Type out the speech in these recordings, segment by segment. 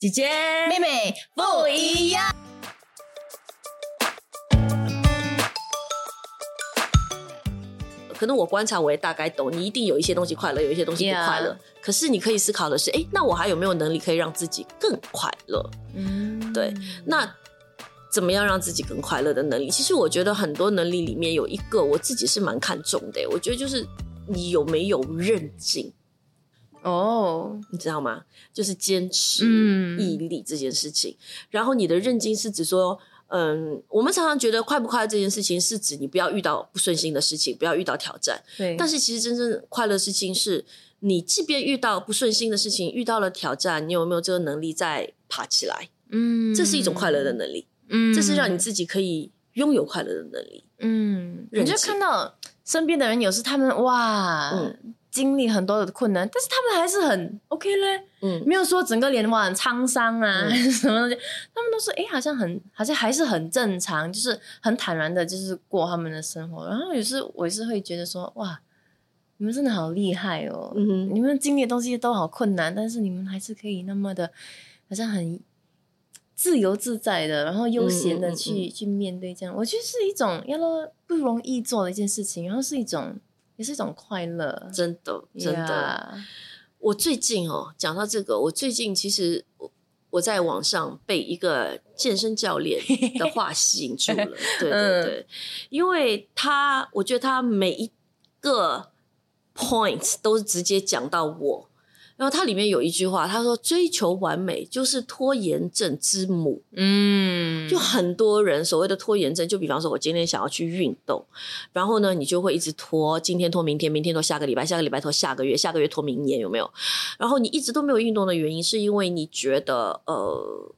姐姐、妹妹不一样。可能我观察我也大概懂，你一定有一些东西快乐，有一些东西不快乐。可是你可以思考的是，哎，那我还有没有能力可以让自己更快乐？嗯，对那怎么样让自己更快乐的能力？其实我觉得很多能力里面有一个我自己是蛮看重的，我觉得就是你有没有韧劲，哦，你知道吗？就是坚持、嗯毅力这件事情。然后你的韧劲是指说。嗯，我们常常觉得快不快乐这件事情是指你不要遇到不顺心的事情，不要遇到挑战。对，但是其实真正快乐的事情是，你即便遇到不顺心的事情，遇到了挑战，你有没有这个能力再爬起来？嗯这是一种快乐的能力，嗯这是让你自己可以拥有快乐的能力。嗯，你就看到身边的人，有时他们哇，嗯经历很多的困难，但是他们还是很 OK 嘞，嗯，没有说整个脸哇很沧桑啊，什么东西，他们都说哎、诶好像很好像还是很正常，就是很坦然的，就是过他们的生活。然后有时我也是会觉得说哇，你们真的好厉害哦，嗯你们经历的东西都好困难，但是你们还是可以那么的，好像很。自由自在的，然后悠闲的去、去面对这样，我觉得是一种要不容易做的一件事情，然后是一种也是一种快乐，真的，真的。我最近哦，讲到这个，我最近其实我我在网上被一个健身教练 的话吸引住了，对对嗯对，因为他我觉得他每一个 point 都是直接讲到我。然后它里面有一句话，他说：“追求完美就是拖延症之母。”嗯，就很多人所谓的拖延症，就比方说，我今天想要去运动，然后呢，你就会一直拖，今天拖明天，明天拖下个礼拜，下个礼拜拖下个月，下个月拖明年，有没有？然后你一直都没有运动的原因，是因为你觉得，呃，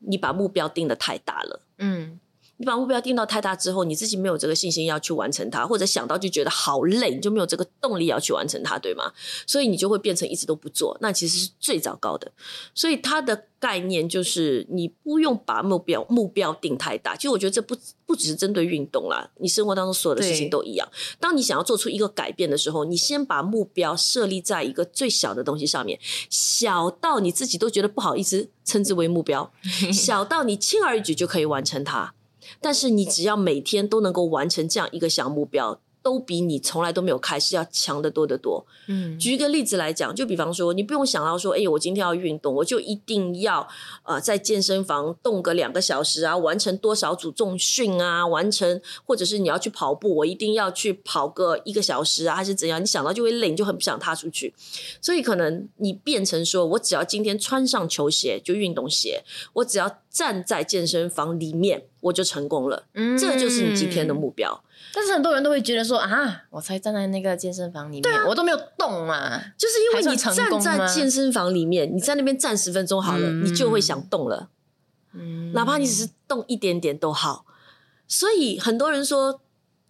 你把目标定的太大了。嗯你把目标定到太大之后，你自己没有这个信心要去完成它，或者想到就觉得好累，你就没有这个动力要去完成它，对吗？所以你就会变成一直都不做，那其实是最糟糕的。所以它的概念就是你不用把目标目标定太大。其实我觉得这不不只是针对运动啦，你生活当中所有的事情都一样。当你想要做出一个改变的时候，你先把目标设立在一个最小的东西上面，小到你自己都觉得不好意思称之为目标，小到你轻而易举就可以完成它。但是你只要每天都能够完成这样一个小目标，都比你从来都没有开始要强得多得多。嗯举一个例子来讲，就比方说，你不用想到说，哎、我今天要运动，我就一定要呃在健身房动个两个小时啊，完成多少组重训啊，完成，或者是你要去跑步，我一定要去跑个一个小时啊，还是怎样？你想到就会累，你就很不想踏出去。所以可能你变成说，我只要今天穿上球鞋，就运动鞋，我只要站在健身房里面，我就成功了。嗯这就是你今天的目标。但是很多人都会觉得说啊，我才站在那个健身房里面，我都没有动嘛。就是因为你站在健身房里面，你在那边站十分钟好了，嗯你就会想动了，嗯哪怕你只是动一点点都好。所以很多人说，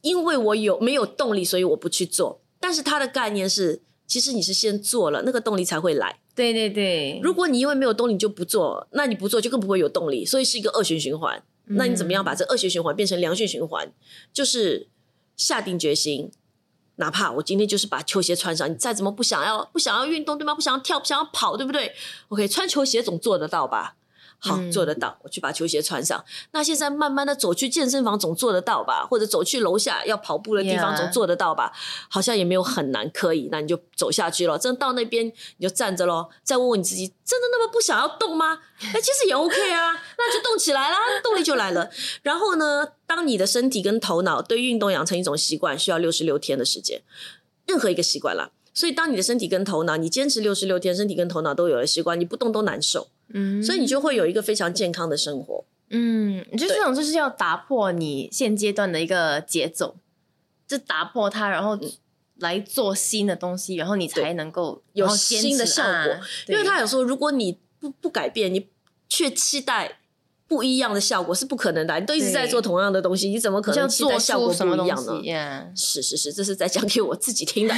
因为我有没有动力，所以我不去做。但是他的概念是，其实你是先做了，那个动力才会来。对对对，如果你因为没有动力你就不做，那你不做就更不会有动力，所以是一个恶性循环。那你怎么样把这恶性循环变成良性循环？就是下定决心，哪怕我今天就是把球鞋穿上，你再怎么不想要不想要运动对吗？不想要跳，不想要跑，对不对？OK，穿球鞋总做得到吧？好，嗯做得到，我去把球鞋穿上。那现在慢慢的走去健身房总做得到吧？或者走去楼下要跑步的地方总做得到吧？好像也没有很难，可以，那你就走下去了。真到那边你就站着咯，再问问你自己，真的那么不想要动吗？哎，其实也 OK 啊，那就动起来啦，动力就来了。然后呢，当你的身体跟头脑对运动养成一种习惯，需要六十六天的时间，任何一个习惯啦。所以，当你的身体跟头脑，你坚持六十六天，身体跟头脑都有了习惯，你不动都难受，嗯所以你就会有一个非常健康的生活。嗯，你就这种就是要打破你现阶段的一个节奏，就打破它，然后来做新的东西，然后你才能够有新的效果啊因为他有说，如果你不不改变，你却期待不一样的效果是不可能的。你都一直在做同样的东西，你怎么可能期待做效果出不一样呢？是是是，这是在讲给我自己听的。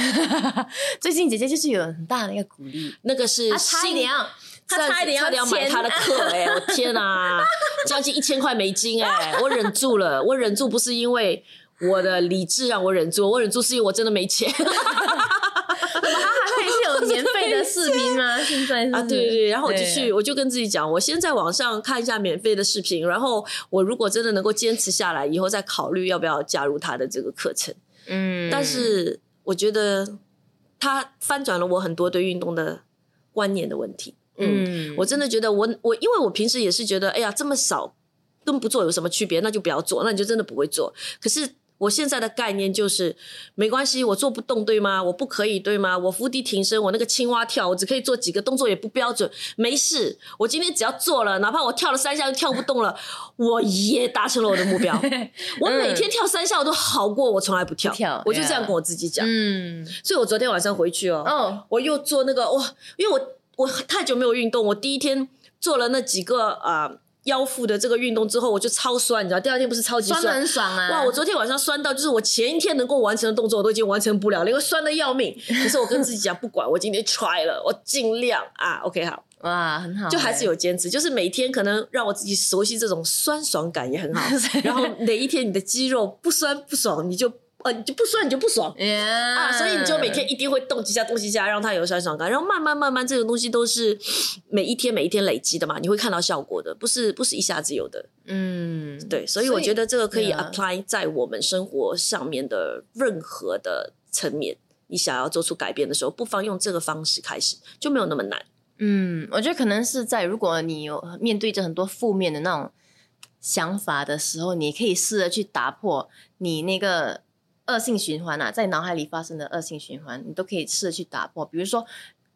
最近姐姐就是有很大的一个鼓励，那个是新点要，她差一点要买他的课哎、我天啊，将近一千块美金哎、我忍住了，我忍住不是因为我的理智让我忍住，我忍住是因为我真的没钱。她还是有免费费的视频吗？现在是啊，对对对，然后我就对去，我就跟自己讲，我先在网上看一下免费的视频，然后我如果真的能够坚持下来，以后再考虑要不要加入他的这个课程。嗯，但是我觉得他翻转了我很多对运动的观念的问题。嗯，嗯，我真的觉得我我因为我平时也是觉得，哎呀，这么少跟不做有什么区别？那就不要做，那你就真的不会做。可是我现在的概念就是，没关系，我做不动对吗？我不可以对吗？我伏地挺身，我那个青蛙跳，我只可以做几个动作，也不标准，没事。我今天只要做了，哪怕我跳了三下又跳不动了，我也达成了我的目标。我每天跳三下，我都好过我从来不跳。不跳我就这样跟我自己讲。嗯，所以我昨天晚上回去哦，哦，我又做那个哇，因为我我太久没有运动，我第一天做了那几个啊、呃腰腹的这个运动之后，我就超酸，你知道，第二天不是超级酸的很爽啊！哇！我昨天晚上酸到，就是我前一天能够完成的动作，我都已经完成不了了，因为酸的要命。可是我跟自己讲，不管，我今天 try 了，我尽量啊，OK 好，哇，很好欸，就还是有坚持，就是每天可能让我自己熟悉这种酸爽感也很好。然后哪一天你的肌肉不酸不爽，你就呃你就不酸你就不爽，呀啊，所以你就每天一定会动几下，动几下，让它有酸爽感，然后慢慢慢慢，这个东西都是每一天每一天累积的嘛，你会看到效果的，不是不是一下子有的，嗯，对，所以我觉得这个可以 apply 在我们生活上面的任何的层面，你想要做出改变的时候，不妨用这个方式开始，就没有那么难。嗯，我觉得可能是在如果你有面对着很多负面的那种想法的时候，你可以试着去打破你那个恶性循环啊，在脑海里发生的恶性循环，你都可以试着去打破。比如说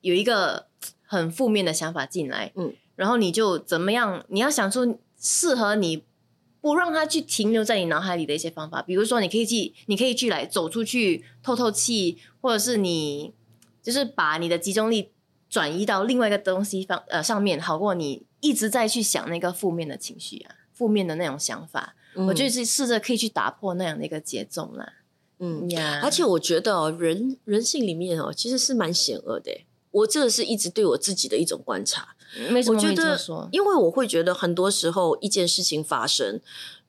有一个很负面的想法进来，嗯，然后你就怎么样？你要想出适合你。不让它去停留在你脑海里的一些方法，比如说，你可以去，你可以去来走出去透透气，或者是你就是把你的集中力转移到另外一个东西方呃上面，好过你一直在去想那个负面的情绪啊，负面的那种想法。我就是试着可以去打破那样的一个节奏啦。嗯，呀，而且我觉得哦，人人性里面哦，其实是蛮险恶的。我这个是一直对我自己的一种观察，为什么这我觉得？因为我会觉得很多时候一件事情发生，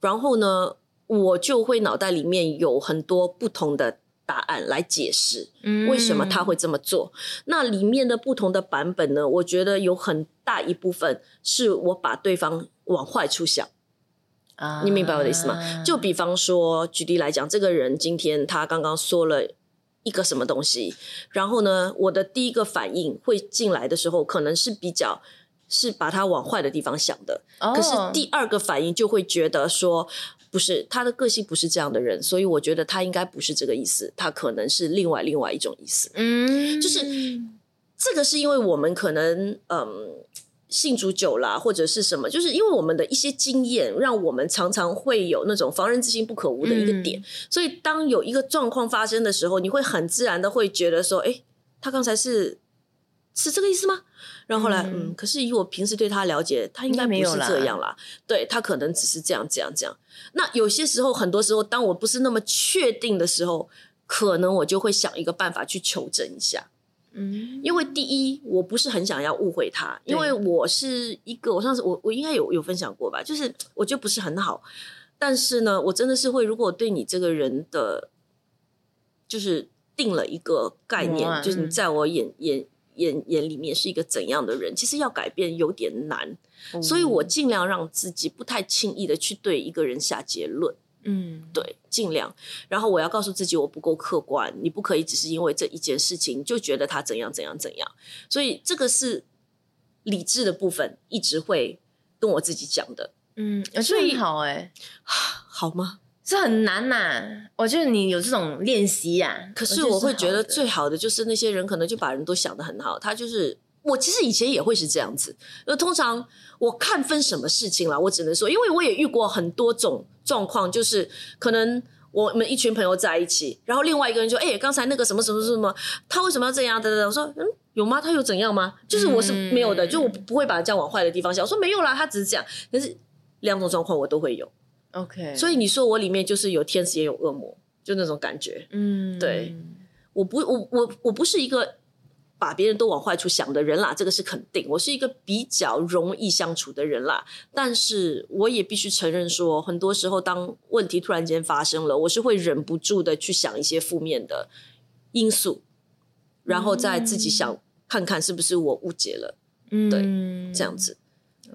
然后呢，我就会脑袋里面有很多不同的答案来解释嗯为什么他会这么做。那里面的不同的版本呢，我觉得有很大一部分是我把对方往坏处想。啊你明白我的意思吗？就比方说，举例来讲，这个人今天他刚刚说了一个什么东西，然后呢，我的第一个反应会进来的时候，可能是比较是把他往坏的地方想的，哦可是第二个反应就会觉得说。不是他的个性不是这样的人，所以我觉得他应该不是这个意思，他可能是另外另外一种意思。嗯，就是这个是因为我们可能嗯信主久啦，或者是什么，就是因为我们的一些经验，让我们常常会有那种防人之心不可无的一个点。所以当有一个状况发生的时候，你会很自然的会觉得说，哎，他刚才是是这个意思吗？然后后来，嗯嗯，可是以我平时对他了解，他应该不是这样啦。对他可能只是这样这样这样。那有些时候，很多时候，当我不是那么确定的时候，可能我就会想一个办法去求证一下。嗯。因为第一，我不是很想要误会他，因为我是一个，我上次我我应该有有分享过吧，就是我觉得不是很好，但是呢，我真的是会，如果对你这个人的，就是定了一个概念，就是你嗯在我眼眼眼眼里面是一个怎样的人，其实要改变有点难，所以我尽量让自己不太轻易的去对一个人下结论。嗯对，尽量。然后我要告诉自己，我不够客观，你不可以只是因为这一件事情就觉得他怎样怎样怎样。所以这个是理智的部分，一直会跟我自己讲的，嗯，所以好哎、好吗？这很难呐、我觉得你有这种练习呀，可是我会觉得最好的就是那些人可能就把人都想的很好，他就是。我其实以前也会是这样子，呃，通常我看分什么事情啦，我只能说，因为我也遇过很多种状况，就是可能我们一群朋友在一起，然后另外一个人说：“哎、刚才那个什么什么什么，他为什么要这样？”等等，我说：“嗯，有吗？他有怎样吗？”就是我是没有的，嗯就我不会把它这样往坏的地方想。我说没有啦，他只是这样。但是两种状况我都会有，OK，所以你说我里面就是有天使也有恶魔，就那种感觉。嗯，对我不，我我我不是一个把别人都往坏处想的人啦，这个是肯定。我是一个比较容易相处的人啦，但是我也必须承认说，很多时候当问题突然间发生了，我是会忍不住的去想一些负面的因素，然后再自己想看看是不是我误解了，嗯，这样子。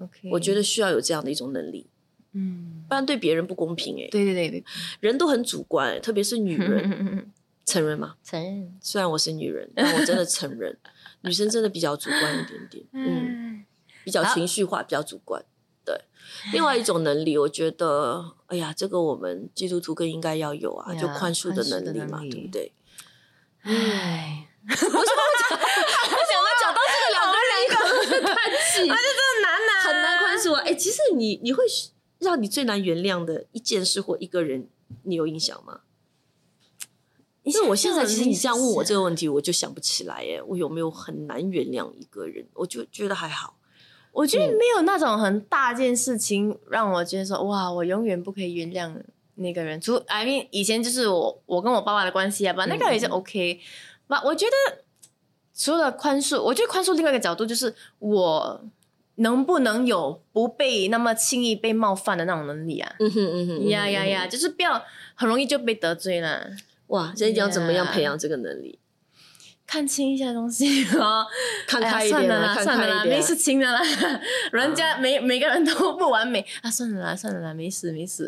OK，我觉得需要有这样的一种能力，嗯，不然对别人不公平哎、对对对对，人都很主观、欸，特别是女人，承认吗？承认，虽然我是女人，但我真的承认，女生真的比较主观一点点，嗯，嗯比较情绪化，比较主观。对，另外一种能力，我觉得，哎呀，这个我们基督徒更应该要有啊，呀就宽恕的能力嘛，宽恕的能力对不对？唉，我想到讲到这个两个人叹气，这很难呐，很难宽恕啊。哎，其实你你会让你最难原谅的一件事或一个人，你有印象吗？因为我现在其实你这样问我这个问题，我就想不起来耶，我有没有很难原谅一个人？我就觉得还好。我觉得没有那种很大件事情让我觉得说哇，我永远不可以原谅那个人。除 I mean 以前就是我我跟我爸爸的关系啊吧，那个也是 OK。吧，我觉得除了宽恕，我觉得宽恕另外一个角度就是我能不能有不被那么轻易被冒犯的那种能力啊？嗯哼嗯哼，呀呀呀，就是不要很容易就被得罪了。哇，这一定要怎么样培养这个能力？看清一下东西 哦，看开一点了啦，看算了啦，开一点啊没事情的啦。人家每每个人都不完美啊，算了啦，算了啦，没事没事。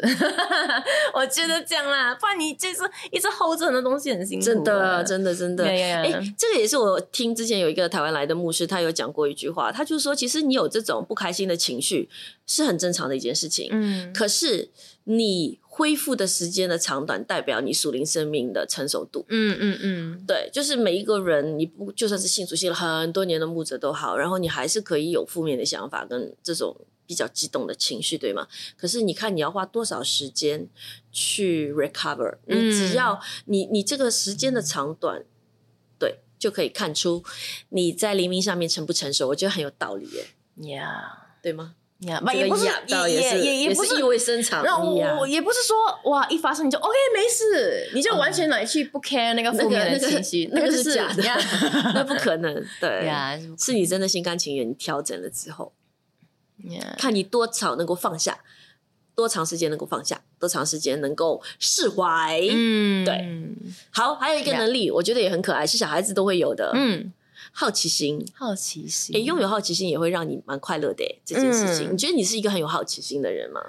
我觉得这样啦，不然你就是一直 hold 着很多东西很辛苦啊。真的，真的，真的。哎，这个也是我听之前有一个台湾来的牧师，他有讲过一句话，他就说，其实你有这种不开心的情绪是很正常的一件事情，嗯，可是你恢复的时间的长短，代表你属灵生命的成熟度。嗯嗯嗯，对，就是每一个人，你不就算是信主信了很多年的牧者都好，然后你还是可以有负面的想法跟这种比较激动的情绪，对吗？可是你看你要花多少时间去 recover，你只要、你你这个时间的长短，对，就可以看出你在黎明上面成不成熟。我觉得很有道理耶，呀对吗？也不是也是也也不是意味深长。然后我我也不是说哇，一发生你就 OK 没事，你就完全来去不 care 那个负面的情绪，那个是是假的呀 那不可能，对呀是你真的心甘情愿，你调整了之后，呀，看你多少能够放下，多长时间能够放下，多长时间能够释怀。嗯，对好，还有一个能力，我觉得也很可爱，是小孩子都会有的，嗯，好奇心。好奇心，诶，拥有好奇心也会让你蛮快乐的诶。这件事情，嗯你觉得你是一个很有好奇心的人吗？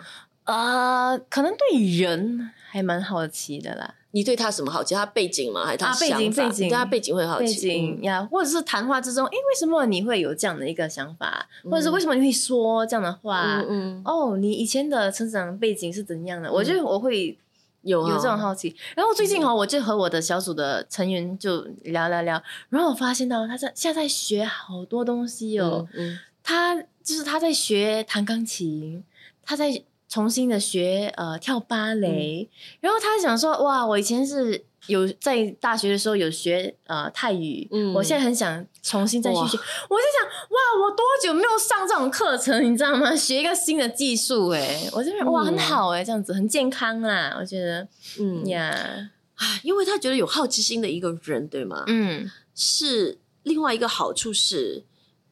啊，可能对人还蛮好奇的啦，你对他什么好奇？他背景吗？还是他啊背景背景对他背景会好奇？背景嗯呀，或者是谈话之中，诶，为什么你会有这样的一个想法，或者是嗯为什么你会说这样的话？嗯嗯，哦，你以前的成长背景是怎样的？我觉得我会有有这种哦好奇。然后最近哈，我就和我的小组的成员就聊聊聊，然后我发现到他在现在在学好多东西哦。嗯他就是他在学弹钢琴，他在重新的学呃跳芭蕾，然后他想说哇，我以前是有在大学的时候有学呃泰语，嗯我现在很想重新再去哇学。我就想哇，我多久没有上这种课程，你知道吗？学一个新的技术，哎，我这边哇嗯很好哎，这样子很健康啊，我觉得嗯呀，啊因为他觉得有好奇心的一个人，对吗？嗯是另外一个好处是，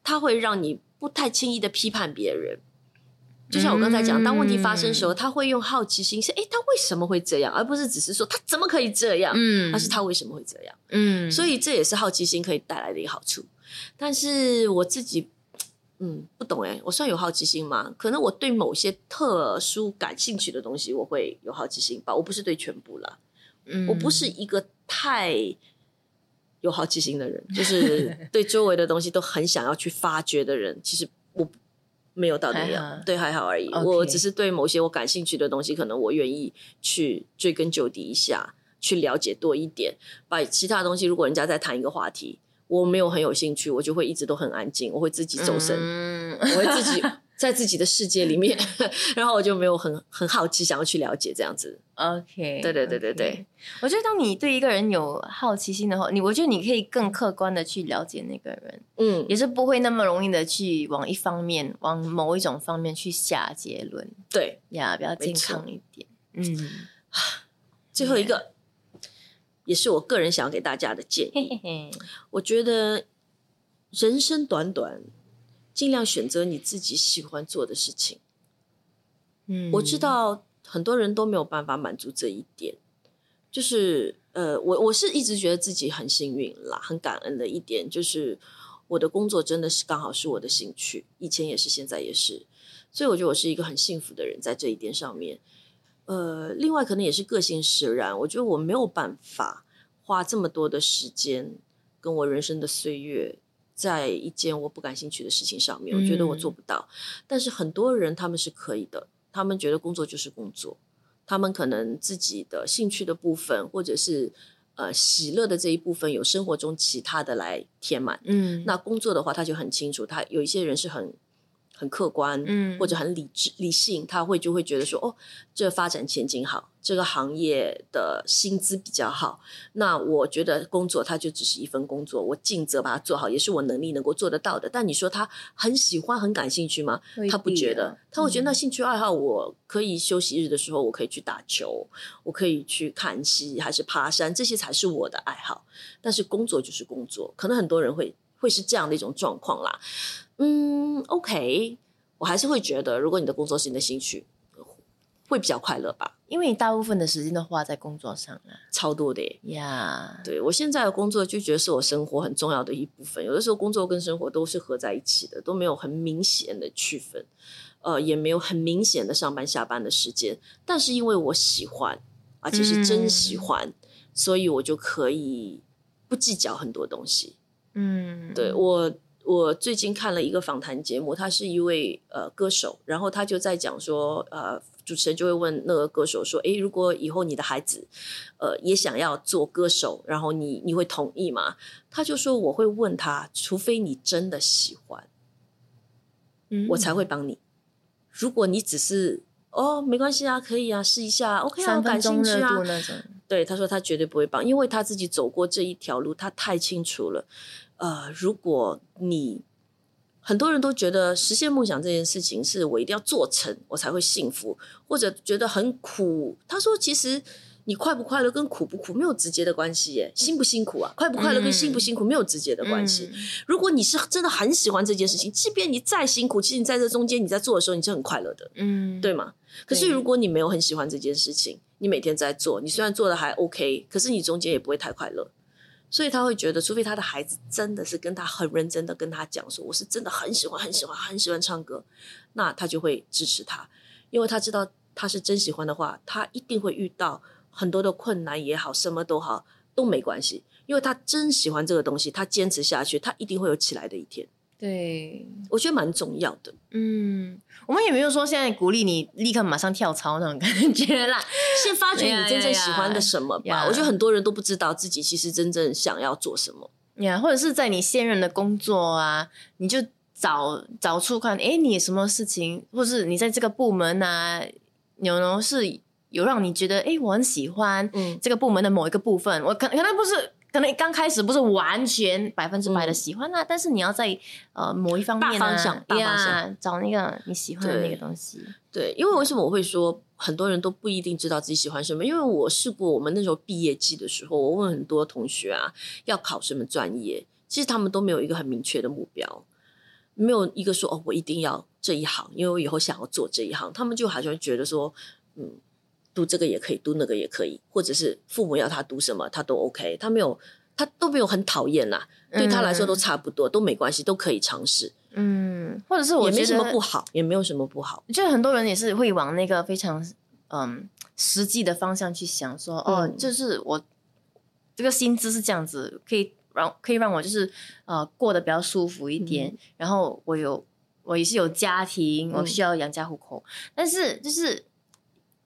他会让你不太轻易的批判别人。就像我刚才讲，当问题发生的时候，他会用好奇心是，哎，他为什么会这样，而不是只是说他怎么可以这样，嗯，而是他为什么会这样。嗯，所以这也是好奇心可以带来的一个好处。但是我自己，嗯，不懂诶，我算有好奇心吗？可能我对某些特殊感兴趣的东西，我会有好奇心吧。我不是对全部啦，我不是一个太有好奇心的人，就是对周围的东西都很想要去发掘的人。其实我没有到那样，对，还好而已。我只是对某些我感兴趣的东西，可能我愿意去追根究底一下，去了解多一点。把其他东西，如果人家在谈一个话题，我没有很有兴趣，我就会一直都很安静，我会自己走神，嗯我会自己在自己的世界里面，然后我就没有很很好奇想要去了解这样子。OK，对对对对对我觉得当你对一个人有好奇心的话，你我觉得你可以更客观的去了解那个人，嗯，也是不会那么容易的去往一方面、往某一种方面去下结论对。呀，比较健康一点。嗯，最后一个，也是我个人想要给大家的建嘿议。我觉得人生短短，尽量选择你自己喜欢做的事情。嗯我知道很多人都没有办法满足这一点，就是呃，我我是一直觉得自己很幸运啦，很感恩的一点就是，我的工作真的是刚好是我的兴趣，以前也是，现在也是，所以我觉得我是一个很幸福的人，在这一点上面。呃，另外可能也是个性使然，我觉得我没有办法花这么多的时间跟我人生的岁月在一件我不感兴趣的事情上面，我觉得我做不到。但是很多人他们是可以的，他们觉得工作就是工作，他们可能自己的兴趣的部分或者是。呃，喜乐的这一部分有生活中其他的来填满，嗯，那工作的话，他就很清楚，他有一些人是很。很客观，嗯，或者很理智、理性，他会就会觉得说，哦，这发展前景好，这个行业的薪资比较好，那我觉得工作它就只是一份工作，我尽责把它做好，也是我能力能够做得到的。但你说他很喜欢、很感兴趣吗？他不觉得，他会觉得那兴趣爱好，我可以休息日的时候，我可以去打球，我可以去看戏，还是爬山，这些才是我的爱好。但是工作就是工作，可能很多人会会是这样的一种状况啦。嗯，OK，我还是会觉得，如果你的工作是你的兴趣，会比较快乐吧。因为你大部分的时间都花在工作上了，超多的呀。对我现在的工作就觉得是我生活很重要的一部分。有的时候工作跟生活都是合在一起的，都没有很明显的区分，呃，也没有很明显的上班下班的时间。但是因为我喜欢，而且是真喜欢，所以我就可以不计较很多东西。嗯，对我。我最近看了一个访谈节目，他是一位呃歌手，然后他就在讲说，呃，主持人就会问那个歌手说，诶，如果以后你的孩子，呃，也想要做歌手，然后你你会同意吗？他就说我会问他，除非你真的喜欢，嗯，我才会帮你。如果你只是哦，没关系啊，可以啊，试一下，OK 啊，感兴趣啊。对，他说他绝对不会帮，因为他自己走过这一条路，他太清楚了。呃，如果你很多人都觉得实现梦想这件事情是我一定要做成，我才会幸福，或者觉得很苦。他说，其实你快不快乐跟苦不苦没有直接的关系耶，辛不辛苦啊？快不快乐跟辛不辛苦没有直接的关系。如果你是真的很喜欢这件事情，即便你再辛苦，其实你在这中间你在做的时候，你是很快乐的，嗯，对吗？可是如果你没有很喜欢这件事情，你每天在做，你虽然做的还 OK，可是你中间也不会太快乐。所以他会觉得，除非他的孩子真的是跟他很认真的跟他讲说，我是真的很喜欢、很喜欢、很喜欢唱歌，那他就会支持他，因为他知道他是真喜欢的话，他一定会遇到很多的困难也好，什么都好都没关系，因为他真喜欢这个东西，他坚持下去，他一定会有起来的一天。对，我觉得蛮重要的。嗯，我们也没有说现在鼓励你立刻马上跳槽那种感觉啦，先发掘你真正喜欢的什么吧。我觉得很多人都不知道自己其实真正想要做什么呀，或者是在你现任的工作啊，你就找找出看，哎，你什么事情，或是你在这个部门啊，有呢是有让你觉得，哎，我很喜欢这个部门的某一个部分，我可可能不是。可能刚开始不是完全百分之百的喜欢啊，但是你要在呃某一方面大方向、大方向找那个你喜欢的那个东西。对，因为为什么我会说很多人都不一定知道自己喜欢什么？因为我试过，我们那时候毕业季的时候，我问很多同学啊，要考什么专业，其实他们都没有一个很明确的目标，没有一个说哦，我一定要这一行，因为我以后想要做这一行。他们就好像觉得说，嗯。读这个也可以，读那个也可以，或者是父母要他读什么，他都 OK，他没有，他都没有很讨厌啦，对他来说都差不多，都没关系，都可以尝试。嗯，或者是我也没什么不好，也没有什么不好。我觉得很多人也是会往那个非常嗯实际的方向去想，说哦，就是我这个薪资是这样子，可以让可以让我就是呃过得比较舒服一点，然后我有我也是有家庭，我需要养家糊口，但是就是。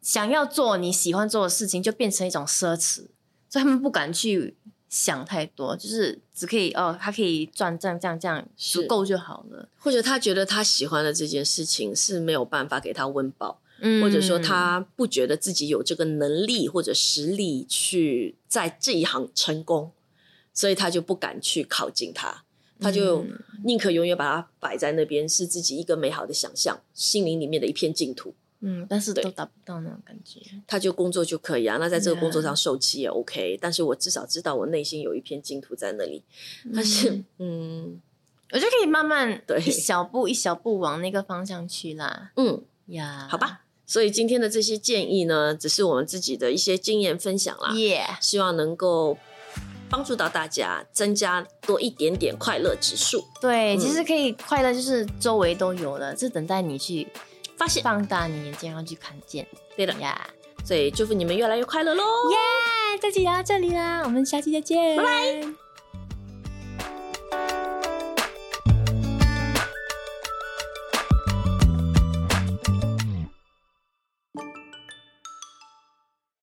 想要做你喜欢做的事情，就变成一种奢侈，所以他们不敢去想太多，就是只可以哦，他可以赚这样这样这样足够就好了。或者他觉得他喜欢的这件事情是没有办法给他温饱，嗯，或者说他不觉得自己有这个能力或者实力去在这一行成功，所以他就不敢去靠近他，他就宁可永远把它摆在那边，是自己一个美好的想象，心灵里面的一片净土。嗯，但是都达不到那种感觉。他就工作就可以啊，那在这个工作上受气也 OK。但是我至少知道我内心有一片净土在那里。但是，嗯，我就可以慢慢对一小步一小步往那个方向去啦。嗯呀，好吧。所以今天的这些建议呢，只是我们自己的一些经验分享啦。耶，希望能够。帮助到大家，增加多一点点快乐指数。对，嗯其实可以快乐，就是周围都有了，就等待你去发现放大你眼睛，然后去看见对的，呀。所以祝福你们越来越快乐喽！耶！这集聊到这里啦，我们下期再见，拜拜。